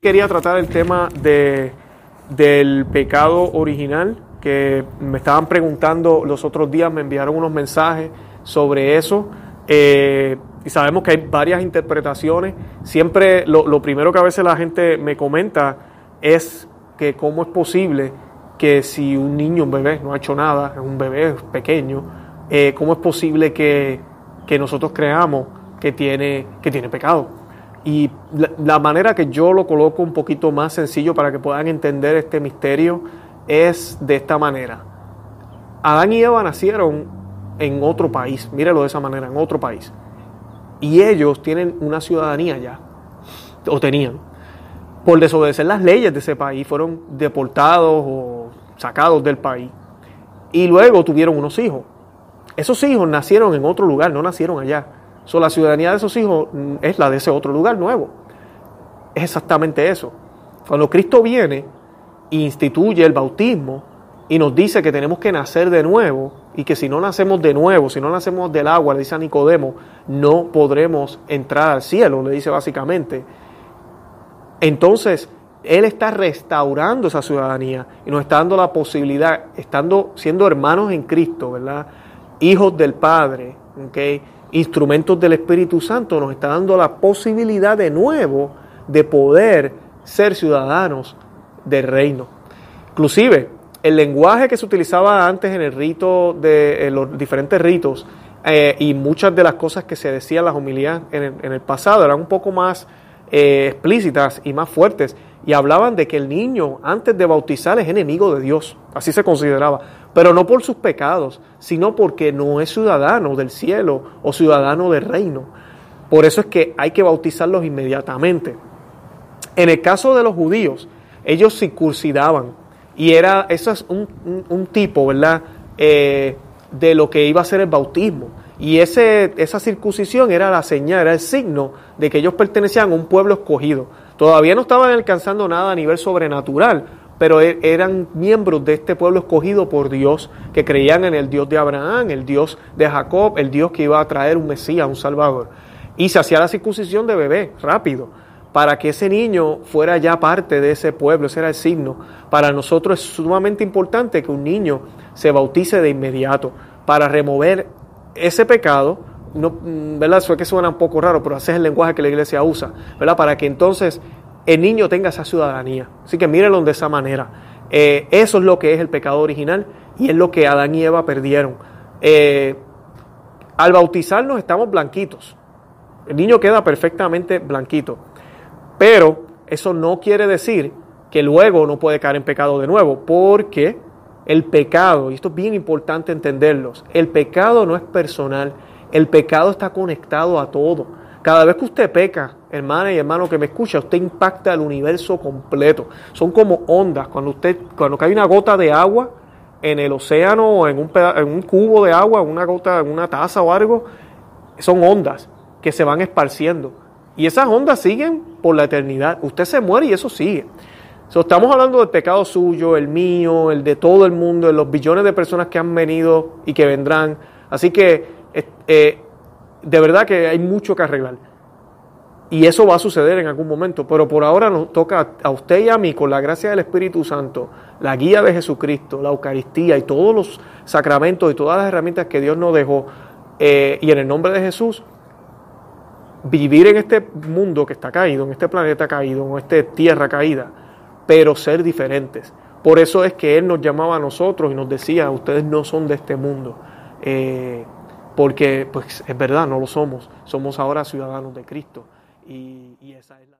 Quería tratar el tema de, del pecado original, que me estaban preguntando los otros días, me enviaron unos mensajes sobre eso. Eh, y sabemos que hay varias interpretaciones. Siempre lo, lo, primero que a veces la gente me comenta es que cómo es posible que si un niño, un bebé, no ha hecho nada, es un bebé pequeño, eh, cómo es posible que, que, nosotros creamos que tiene, que tiene pecado. Y la, manera que yo lo coloco un poquito más sencillo para que puedan entender este misterio es de esta manera. Adán y Eva nacieron en otro país, mírelo de esa manera, en otro país. Y ellos tienen una ciudadanía ya, o tenían. Por desobedecer las leyes de ese país, fueron deportados o sacados del país. Y luego tuvieron unos hijos. Esos hijos nacieron en otro lugar, no nacieron allá. So, la ciudadanía de esos hijos es la de ese otro lugar nuevo. Es exactamente eso. Cuando Cristo viene e instituye el bautismo y nos dice que tenemos que nacer de nuevo y que si no nacemos de nuevo, si no nacemos del agua, le dice a Nicodemo, no podremos entrar al cielo, le dice básicamente. Entonces, Él está restaurando esa ciudadanía y nos está dando la posibilidad, estando siendo hermanos en Cristo, ¿verdad? Hijos del Padre, ¿okay? Instrumentos del Espíritu Santo, nos está dando la posibilidad de nuevo de poder ser ciudadanos del reino. Inclusive, el lenguaje que se utilizaba antes en el rito de los diferentes ritos eh, y muchas de las cosas que se decían las homilías en el, en el pasado eran un poco más eh, explícitas y más fuertes y hablaban de que el niño antes de bautizar es enemigo de Dios, así se consideraba, pero no por sus pecados, sino porque no es ciudadano del cielo o ciudadano del reino. Por eso es que hay que bautizarlos inmediatamente. En el caso de los judíos, ellos circuncidaban y era, eso es un, un, tipo, ¿verdad? Eh, de lo que iba a ser el bautismo. Y ese, esa circuncisión era la señal, era el signo de que ellos pertenecían a un pueblo escogido. Todavía no estaban alcanzando nada a nivel sobrenatural, pero eran miembros de este pueblo escogido por Dios, que creían en el Dios de Abraham, el Dios de Jacob, el Dios que iba a traer un Mesías, un Salvador. Y se hacía la circuncisión de bebé, rápido, para que ese niño fuera ya parte de ese pueblo, ese era el signo. Para nosotros es sumamente importante que un niño se bautice de inmediato, para remover ese pecado, no, ¿verdad? Eso es que suena un poco raro, pero ese es el lenguaje que la iglesia usa, ¿verdad? Para que entonces el niño tenga esa ciudadanía. Así que mírenlo de esa manera. Eh, eso es lo que es el pecado original y es lo que Adán y Eva perdieron. Eh, al bautizarnos estamos blanquitos. El niño queda perfectamente blanquito. Pero eso no quiere decir que luego no puede caer en pecado de nuevo, porque el pecado, y esto es bien importante entenderlos, el pecado no es personal, el pecado está conectado a todo. Cada vez que usted peca, hermana y hermano que me escucha, usted impacta el universo completo. Son como ondas. Cuando usted, cuando cae una gota de agua en el océano o en un, cubo de agua, una gota, en una taza o algo, son ondas que se van esparciendo. Y esas ondas siguen por la eternidad. Usted se muere y eso sigue. Estamos hablando del pecado suyo, el mío, el de todo el mundo, de los billones de personas que han venido y que vendrán. Así que eh, de verdad que hay mucho que arreglar. Y eso va a suceder en algún momento, pero por ahora nos toca a usted y a mí, con la gracia del Espíritu Santo, la guía de Jesucristo, la Eucaristía y todos los sacramentos y todas las herramientas que Dios nos dejó, eh, y en el nombre de Jesús, vivir en este mundo que está caído, en este planeta caído, en esta tierra caída, pero ser diferentes. Por eso es que Él nos llamaba a nosotros y nos decía, ustedes no son de este mundo. Eh, porque pues es verdad, no lo somos. Somos ahora ciudadanos de Cristo. Y, y esa es la...